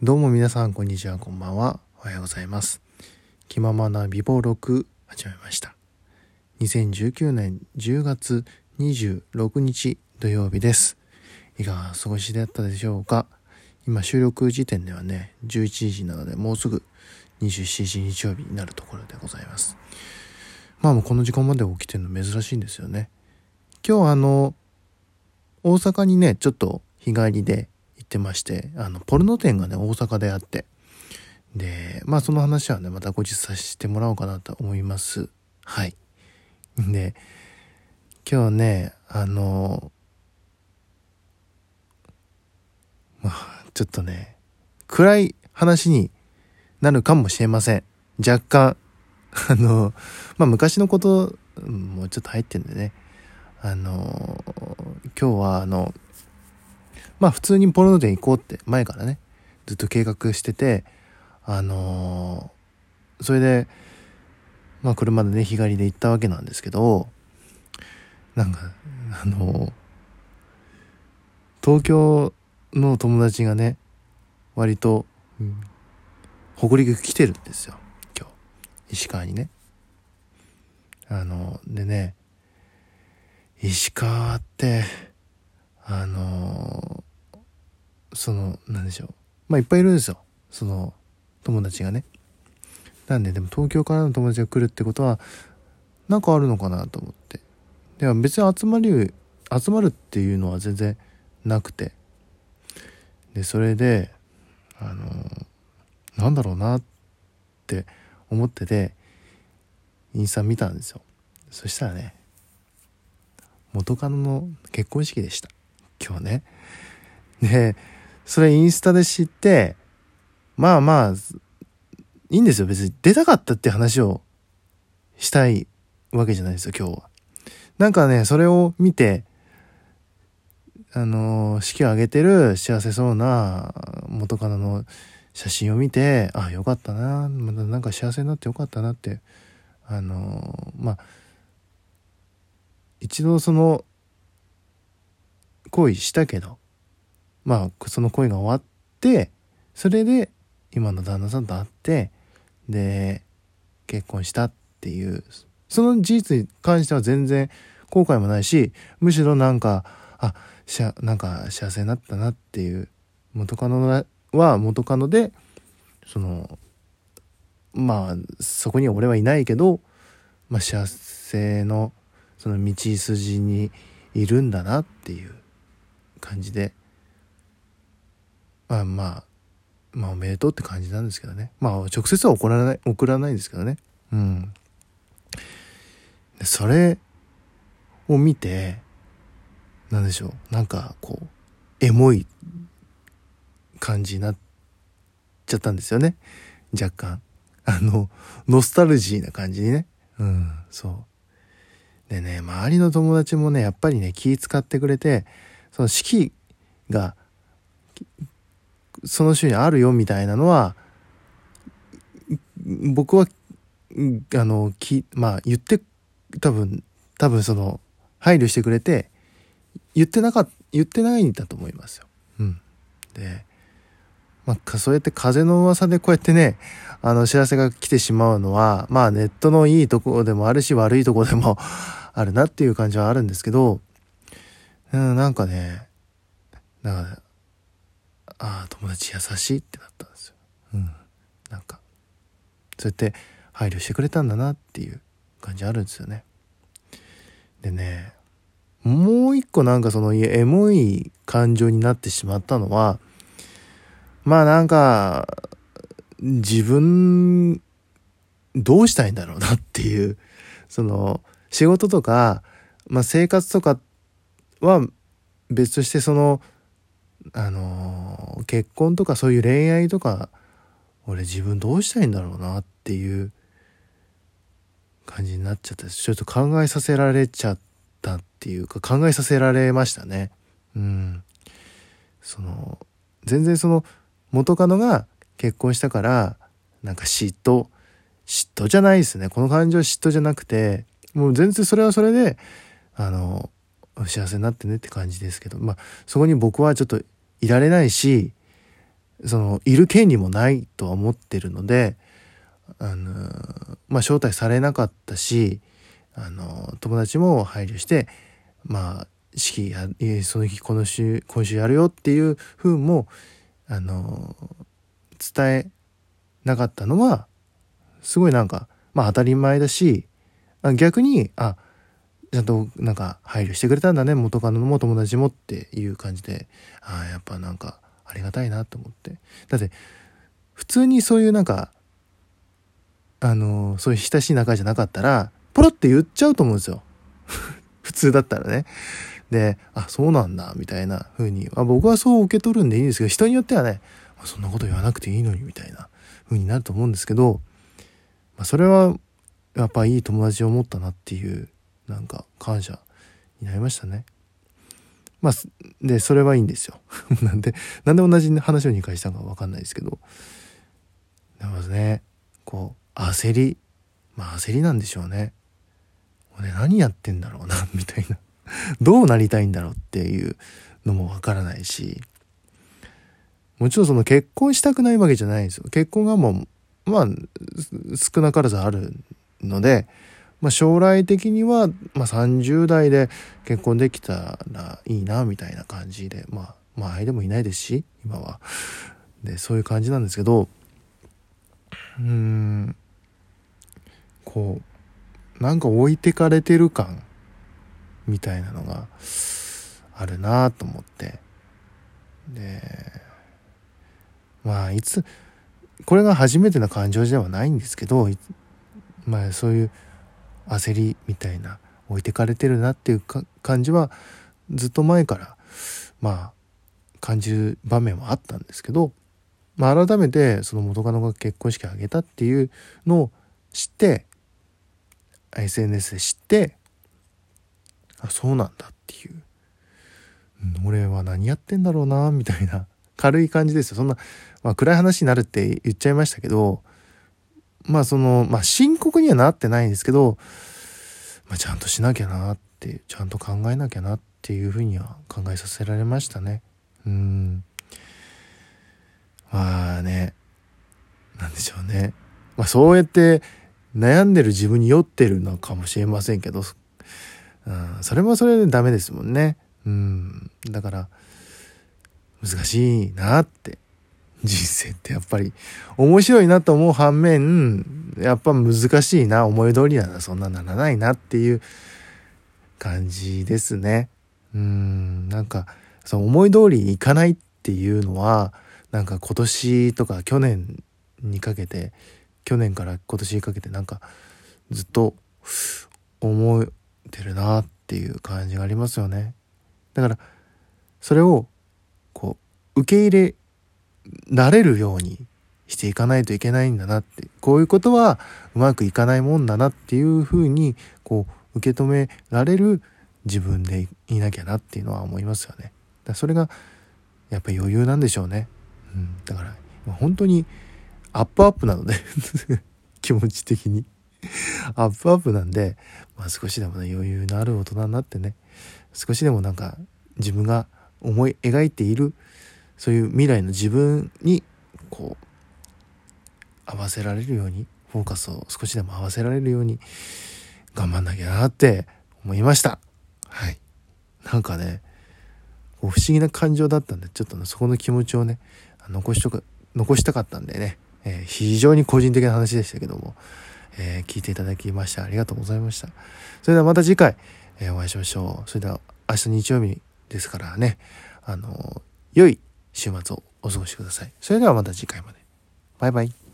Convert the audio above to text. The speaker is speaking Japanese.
どうも皆さん、こんにちは、こんばんは。おはようございます。気ままな美貌録、始めました。2019年10月26日土曜日です。いかがお過ごしだったでしょうか今収録時点ではね、11時なので、もうすぐ27日日曜日になるところでございます。まあもうこの時間まで起きてるの珍しいんですよね。今日あの、大阪にね、ちょっと日帰りでってまして、あの、ポルノ店がね、大阪であって、で、まあその話はね、また後日させてもらおうかなと思います。はい。で、今日ね、あの、まあ、ちょっとね、暗い話になるかもしれません。若干、あの、まあ昔のこともうちょっと入ってんでね、あの、今日はあの、まあ普通にポルノ店行こうって前からね、ずっと計画してて、あのそれで、まあ車でね、日帰りで行ったわけなんですけど、なんか、あの東京の友達がね、割と、うん北陸来てるんですよ、今日。石川にね。あの、でね、石川って、あのその、なんでしょう。まあ、いっぱいいるんですよ。その、友達がね。なんで、でも東京からの友達が来るってことは、なんかあるのかなと思って。では別に集まり、集まるっていうのは全然なくて。で、それで、あのなんだろうなって思ってて、インスタ見たんですよ。そしたらね、元カノの結婚式でした。今日ね。で、それインスタで知って、まあまあ、いいんですよ。別に出たかったって話をしたいわけじゃないですよ、今日は。なんかね、それを見て、あの、式を挙げてる幸せそうな元カノの写真を見て、あ、よかったな、まだなんか幸せになってよかったなって、あの、まあ、一度その、恋したけど、まあ、その恋が終わって、それで今の旦那さんと会って、で、結婚したっていう、その事実に関しては全然後悔もないし、むしろなんか、あ、しゃ、なんか幸せになったなっていう、元カノは元カノで、その、まあ、そこには俺はいないけど、まあ幸せの、その道筋にいるんだなっていう感じで、まあまあ、まあおめでとうって感じなんですけどね。まあ直接は送らない、送らないですけどね。うん。それを見て、なんでしょう。なんかこう、エモい感じになっちゃったんですよね。若干。あの、ノスタルジーな感じにね。うん、そう。でね、周りの友達もね、やっぱりね、気使ってくれて、その式が、その週にあるよみたいなのは、僕は、あの、き、まあ言って、多分、多分その、配慮してくれて、言ってなかっ、言ってないんだと思いますよ。うん。で、まあ、そうやって風の噂でこうやってね、あの、知らせが来てしまうのは、まあ、ネットのいいところでもあるし、悪いとこでもあるなっていう感じはあるんですけど、うん、なんかね、なんか、ああ、友達優しいってなったんですよ。うん。なんか、そうやって配慮してくれたんだなっていう感じあるんですよね。でね、もう一個なんかそのエモい感情になってしまったのは、まあなんか、自分、どうしたいんだろうなっていう、その、仕事とか、まあ生活とかは別としてその、あの、結婚とかそういう恋愛とか、俺自分どうしたいんだろうなっていう感じになっちゃったちょっと考えさせられちゃったっていうか考えさせられましたね。うん。その、全然その、元カノが結婚したから、なんか嫉妬、嫉妬じゃないですね。この感情嫉妬じゃなくて、もう全然それはそれで、あの、幸せになってねって感じですけど、まあ、そこに僕はちょっといられないし、その、いる権利もないとは思ってるので、あの、まあ、招待されなかったし、あの、友達も配慮して、まあ、式や、その日、この週、今週やるよっていう風も、あの、伝えなかったのは、すごいなんか、まあ当たり前だし、逆に、あ、ちゃんとなんか配慮してくれたんだね、元カノも友達もっていう感じで、ああ、やっぱなんかありがたいなと思って。だって、普通にそういうなんか、あの、そういう親しい仲じゃなかったら、ポロって言っちゃうと思うんですよ。普通だったらね。で、あ、そうなんだ、みたいな風に、あ僕はそう受け取るんでいいんですけど、人によってはね、そんなこと言わなくていいのに、みたいな風になると思うんですけど、まあ、それは、やっぱいい友達を持ったなっていう、なんか感謝になりましたね。まあ、で、それはいいんですよ。なんで、なんで同じ話を2回したのかわかんないですけど、でもね、こう、焦り、まあ焦りなんでしょうね。俺何やってんだろうな、みたいな。どうなりたいんだろうっていうのもわからないし、もちろんその結婚したくないわけじゃないんですよ。結婚がもう、まあ、少なからずあるので、まあ、将来的には、まあ、30代で結婚できたらいいな、みたいな感じで、まあ、まあ、相手もいないですし、今は。で、そういう感じなんですけど、うん、こう、なんか置いてかれてる感みたいなのがあるなと思ってでまあいつこれが初めての感情ではないんですけどまあそういう焦りみたいな置いてかれてるなっていう感じはずっと前からまあ感じる場面はあったんですけど、まあ、改めてその元カノが結婚式挙げたっていうのを知って SNS で知ってあそうなんだっていう、うん、俺は何やってんだろうなみたいな。軽い感じですよ。そんな、まあ、暗い話になるって言っちゃいましたけどまあそのまあ深刻にはなってないんですけど、まあ、ちゃんとしなきゃなってちゃんと考えなきゃなっていうふうには考えさせられましたねうんまあねなんでしょうねまあそうやって悩んでる自分に酔ってるのかもしれませんけどうん、それもそれでダメですもんね。うん。だから、難しいなって。人生ってやっぱり面白いなと思う反面、やっぱ難しいな、思い通りならそんなならないなっていう感じですね。うん、なんか、その思い通りにいかないっていうのは、なんか今年とか去年にかけて、去年から今年にかけてなんかずっと思ってるなっていう感じがありますよね。だからそれをこう受け入れられるようにしていかないといけないんだなってこういうことはうまくいかないもんだなっていうふうにこう受け止められる自分でいなきゃなっていうのは思いますよね。だそれがやっぱり余裕なんでしょうね。うん、だから本当にアップアップなので 気持ち的に。アップアップなんで、まあ、少しでもね余裕のある大人になってね少しでもなんか自分が思い描いているそういう未来の自分にこう合わせられるようにフォーカスを少しでも合わせられるように頑張んなきゃなって思いましたはいなんかね不思議な感情だったんでちょっとねそこの気持ちをね残しとか残したかったんでね、えー、非常に個人的な話でしたけどもえー、聞いていただきましてありがとうございました。それではまた次回、えー、お会いしましょう。それでは明日日曜日ですからね、あの、良い週末をお過ごしください。それではまた次回まで。バイバイ。